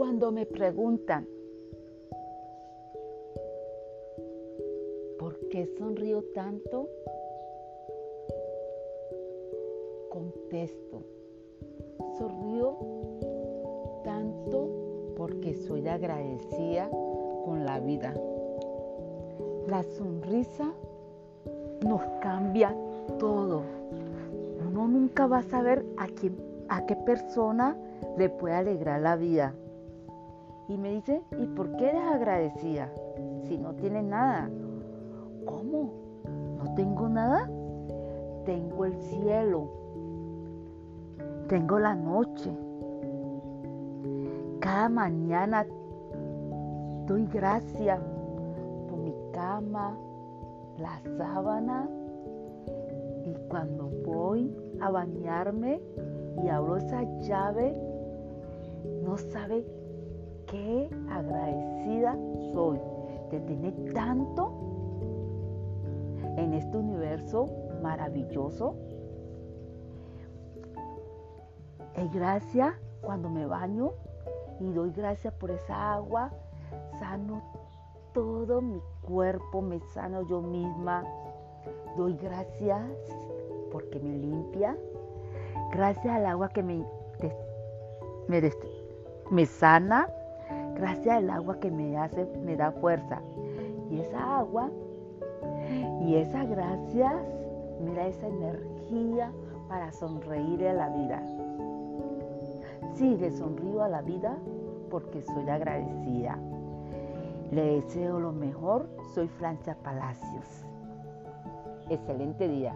Cuando me preguntan, ¿por qué sonrío tanto? Contesto, sonrío tanto porque soy agradecida con la vida. La sonrisa nos cambia todo. Uno nunca va a saber a, quién, a qué persona le puede alegrar la vida. Y me dice, ¿y por qué eres agradecida si no tienes nada? ¿Cómo? ¿No tengo nada? Tengo el cielo. Tengo la noche. Cada mañana doy gracias por mi cama, la sábana y cuando voy a bañarme y abro esa llave, no sabe qué agradecida soy de tener tanto en este universo maravilloso. Es gracias cuando me baño y doy gracias por esa agua, sano todo mi cuerpo, me sano yo misma. Doy gracias porque me limpia. Gracias al agua que me, me, me sana. Gracias al agua que me hace, me da fuerza. Y esa agua y esa gracias me da esa energía para sonreír a la vida. Sí, le sonrío a la vida porque soy agradecida. Le deseo lo mejor. Soy Francia Palacios. Excelente día.